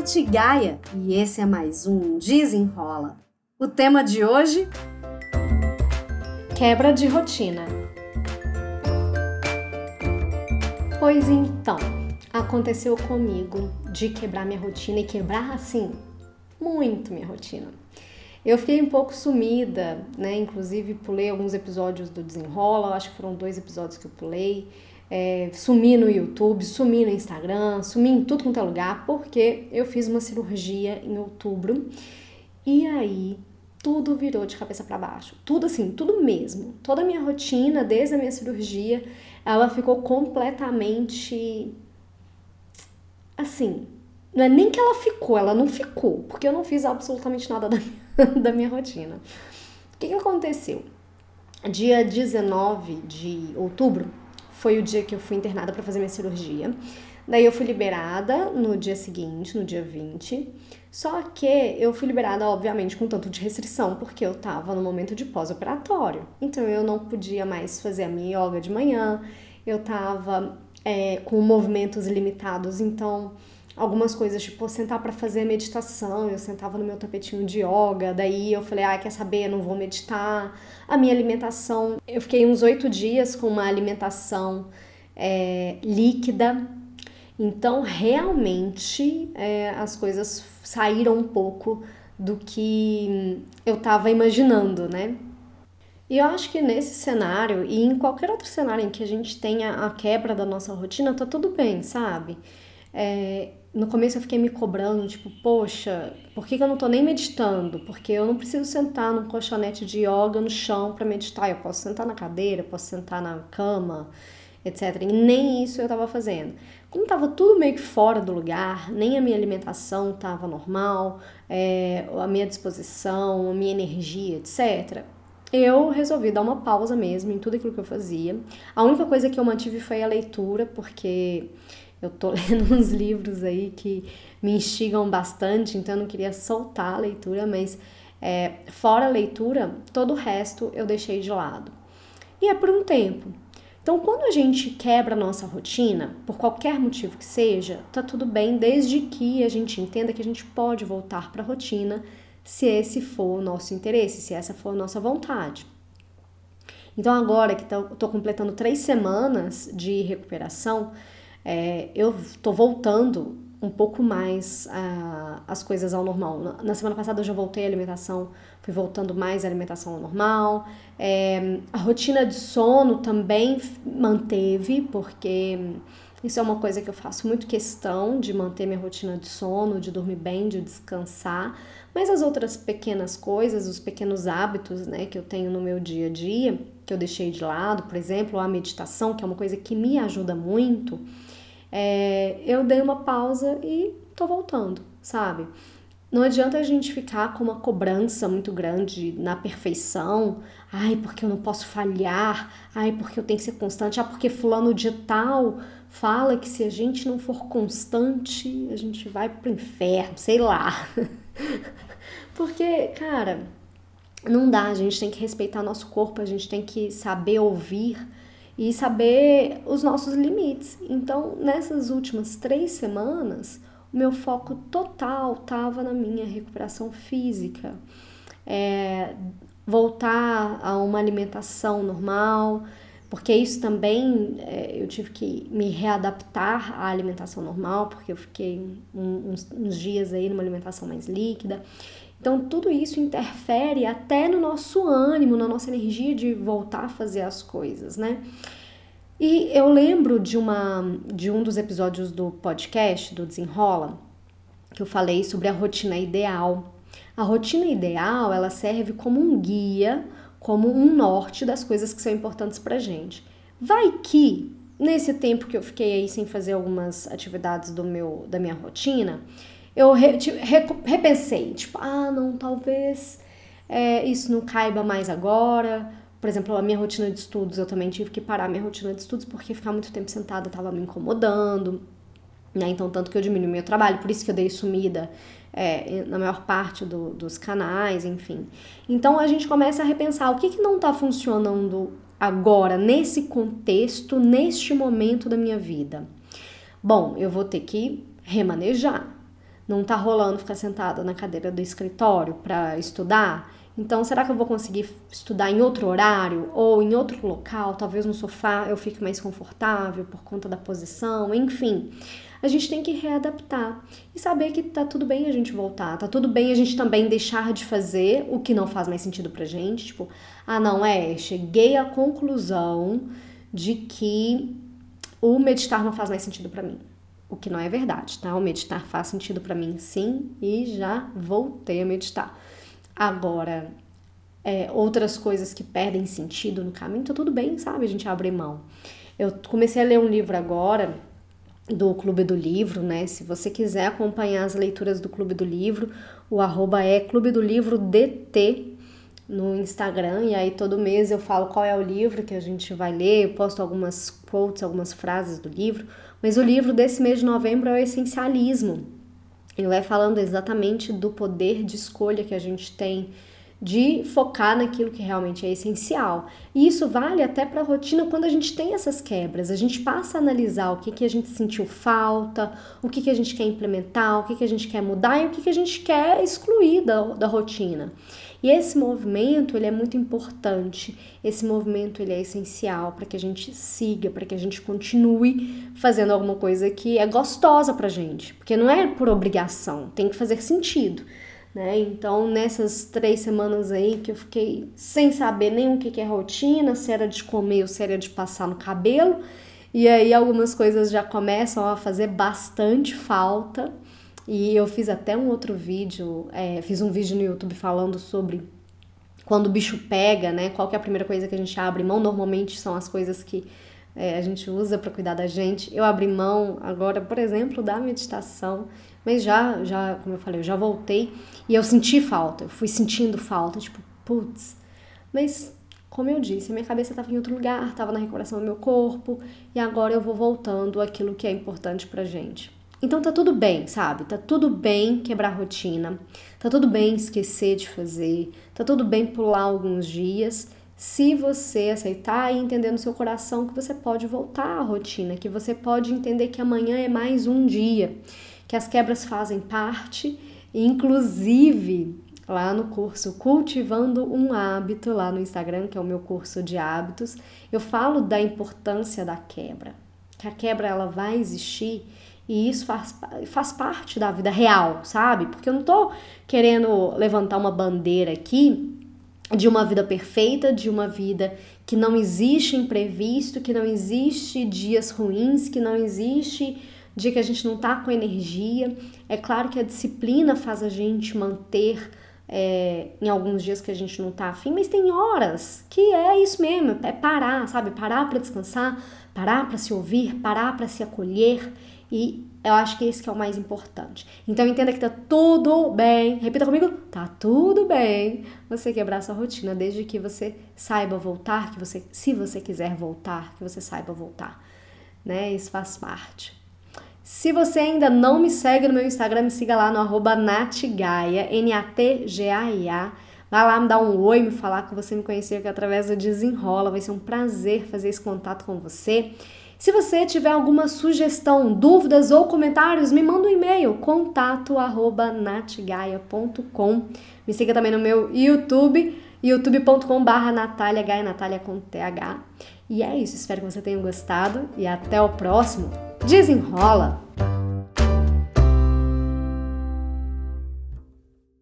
Nath Gaia e esse é mais um Desenrola. O tema de hoje: quebra de rotina. Pois então, aconteceu comigo de quebrar minha rotina e quebrar assim muito minha rotina. Eu fiquei um pouco sumida, né? Inclusive pulei alguns episódios do Desenrola, acho que foram dois episódios que eu pulei. É, sumi no YouTube, sumi no Instagram, sumi em tudo quanto é lugar, porque eu fiz uma cirurgia em outubro e aí tudo virou de cabeça para baixo. Tudo assim, tudo mesmo. Toda a minha rotina, desde a minha cirurgia, ela ficou completamente assim. Não é nem que ela ficou, ela não ficou, porque eu não fiz absolutamente nada da minha, da minha rotina. O que, que aconteceu? Dia 19 de outubro, foi o dia que eu fui internada para fazer minha cirurgia. Daí eu fui liberada no dia seguinte, no dia 20. Só que eu fui liberada, obviamente, com tanto de restrição, porque eu tava no momento de pós-operatório. Então eu não podia mais fazer a minha yoga de manhã, eu tava é, com movimentos limitados, então algumas coisas, tipo, sentar para fazer a meditação, eu sentava no meu tapetinho de yoga, daí eu falei, ah, quer saber, não vou meditar. A minha alimentação, eu fiquei uns oito dias com uma alimentação é, líquida, então realmente é, as coisas saíram um pouco do que eu estava imaginando, né? E eu acho que nesse cenário e em qualquer outro cenário em que a gente tenha a quebra da nossa rotina, tá tudo bem, sabe? É, no começo eu fiquei me cobrando, tipo, poxa, por que, que eu não tô nem meditando? Porque eu não preciso sentar num colchonete de yoga no chão para meditar. Eu posso sentar na cadeira, posso sentar na cama, etc. E nem isso eu tava fazendo. Como tava tudo meio que fora do lugar, nem a minha alimentação tava normal, é, a minha disposição, a minha energia, etc. Eu resolvi dar uma pausa mesmo em tudo aquilo que eu fazia. A única coisa que eu mantive foi a leitura, porque eu tô lendo uns livros aí que me instigam bastante, então eu não queria soltar a leitura, mas é, fora a leitura, todo o resto eu deixei de lado. E é por um tempo. Então, quando a gente quebra a nossa rotina, por qualquer motivo que seja, tá tudo bem, desde que a gente entenda que a gente pode voltar para a rotina se esse for o nosso interesse, se essa for a nossa vontade. Então, agora que eu tô completando três semanas de recuperação, é, eu tô voltando um pouco mais a, as coisas ao normal. Na, na, semana passada eu já voltei à alimentação, fui voltando mais à alimentação ao normal. É, a rotina de sono também manteve, porque isso é uma coisa que eu faço muito questão de manter minha rotina de sono, de dormir bem, de descansar. Mas as outras pequenas coisas, os pequenos hábitos né, que eu tenho no meu dia a dia, que eu deixei de lado, por exemplo, a meditação, que é uma coisa que me ajuda muito é, eu dei uma pausa e tô voltando, sabe? Não adianta a gente ficar com uma cobrança muito grande na perfeição. Ai, porque eu não posso falhar. Ai, porque eu tenho que ser constante. Ah, porque fulano de tal fala que se a gente não for constante, a gente vai pro inferno, sei lá. porque, cara, não dá, a gente tem que respeitar nosso corpo, a gente tem que saber ouvir e saber os nossos limites. Então, nessas últimas três semanas, o meu foco total estava na minha recuperação física. É, voltar a uma alimentação normal, porque isso também é, eu tive que me readaptar à alimentação normal, porque eu fiquei uns, uns dias aí numa alimentação mais líquida. Então, tudo isso interfere até no nosso ânimo, na nossa energia de voltar a fazer as coisas, né? E eu lembro de, uma, de um dos episódios do podcast, do Desenrola, que eu falei sobre a rotina ideal. A rotina ideal, ela serve como um guia, como um norte das coisas que são importantes pra gente. Vai que, nesse tempo que eu fiquei aí sem fazer algumas atividades do meu, da minha rotina, eu re, tipo, re, repensei, tipo, ah, não, talvez é, isso não caiba mais agora. Por exemplo, a minha rotina de estudos, eu também tive que parar a minha rotina de estudos porque ficar muito tempo sentada estava me incomodando. Né? Então, tanto que eu diminui meu trabalho, por isso que eu dei sumida é, na maior parte do, dos canais, enfim. Então, a gente começa a repensar o que, que não está funcionando agora, nesse contexto, neste momento da minha vida. Bom, eu vou ter que remanejar não tá rolando ficar sentada na cadeira do escritório para estudar. Então, será que eu vou conseguir estudar em outro horário ou em outro local? Talvez no sofá eu fique mais confortável por conta da posição, enfim. A gente tem que readaptar e saber que tá tudo bem a gente voltar, tá tudo bem a gente também deixar de fazer o que não faz mais sentido pra gente, tipo, ah, não é, cheguei à conclusão de que o meditar não faz mais sentido para mim. O que não é verdade, tá? O meditar faz sentido para mim sim e já voltei a meditar. Agora, é, outras coisas que perdem sentido no caminho, tá tudo bem, sabe? A gente abre mão. Eu comecei a ler um livro agora do Clube do Livro, né? Se você quiser acompanhar as leituras do Clube do Livro, o arroba é Clube do Livro DT no Instagram, e aí todo mês eu falo qual é o livro que a gente vai ler, eu posto algumas quotes, algumas frases do livro, mas o livro desse mês de novembro é o Essencialismo, ele vai falando exatamente do poder de escolha que a gente tem de focar naquilo que realmente é essencial. E isso vale até para a rotina quando a gente tem essas quebras. A gente passa a analisar o que, que a gente sentiu falta, o que, que a gente quer implementar, o que, que a gente quer mudar e o que, que a gente quer excluir da, da rotina. E esse movimento, ele é muito importante. Esse movimento, ele é essencial para que a gente siga, para que a gente continue fazendo alguma coisa que é gostosa pra gente, porque não é por obrigação, tem que fazer sentido. Né? Então, nessas três semanas aí que eu fiquei sem saber nem o que é rotina, se era de comer ou se era de passar no cabelo, e aí algumas coisas já começam a fazer bastante falta. E eu fiz até um outro vídeo, é, fiz um vídeo no YouTube falando sobre quando o bicho pega, né? Qual que é a primeira coisa que a gente abre mão? Normalmente são as coisas que é, a gente usa para cuidar da gente. Eu abri mão agora, por exemplo, da meditação, mas já, já, como eu falei, eu já voltei e eu senti falta, eu fui sentindo falta, tipo, putz. Mas, como eu disse, a minha cabeça estava em outro lugar, estava na recuperação do meu corpo e agora eu vou voltando aquilo que é importante pra gente. Então tá tudo bem, sabe? Tá tudo bem quebrar rotina, tá tudo bem esquecer de fazer, tá tudo bem pular alguns dias, se você aceitar e entender no seu coração que você pode voltar à rotina, que você pode entender que amanhã é mais um dia, que as quebras fazem parte, inclusive lá no curso Cultivando um Hábito, lá no Instagram, que é o meu curso de hábitos, eu falo da importância da quebra, que a quebra ela vai existir e isso faz, faz parte da vida real, sabe? Porque eu não tô querendo levantar uma bandeira aqui de uma vida perfeita, de uma vida que não existe imprevisto, que não existe dias ruins, que não existe dia que a gente não tá com energia. É claro que a disciplina faz a gente manter é, em alguns dias que a gente não tá afim, mas tem horas que é isso mesmo, é parar, sabe? Parar para descansar, parar para se ouvir, parar para se acolher. E eu acho que esse que é o mais importante. Então entenda que tá tudo bem. Repita comigo, tá tudo bem. Você quebrar sua rotina desde que você saiba voltar, que você, se você quiser voltar, que você saiba voltar, né? Isso faz parte. Se você ainda não me segue no meu Instagram, me siga lá no natgaia, N-A-T-G-A-I-A. Vai lá me dar um oi, me falar que você me conheceu aqui através do Desenrola. Vai ser um prazer fazer esse contato com você. Se você tiver alguma sugestão, dúvidas ou comentários, me manda um e-mail, contato@natgaia.com. Me siga também no meu YouTube, youtube.com/barra Natália Gaia, Natália com TH. E é isso, espero que você tenha gostado e até o próximo. Desenrola!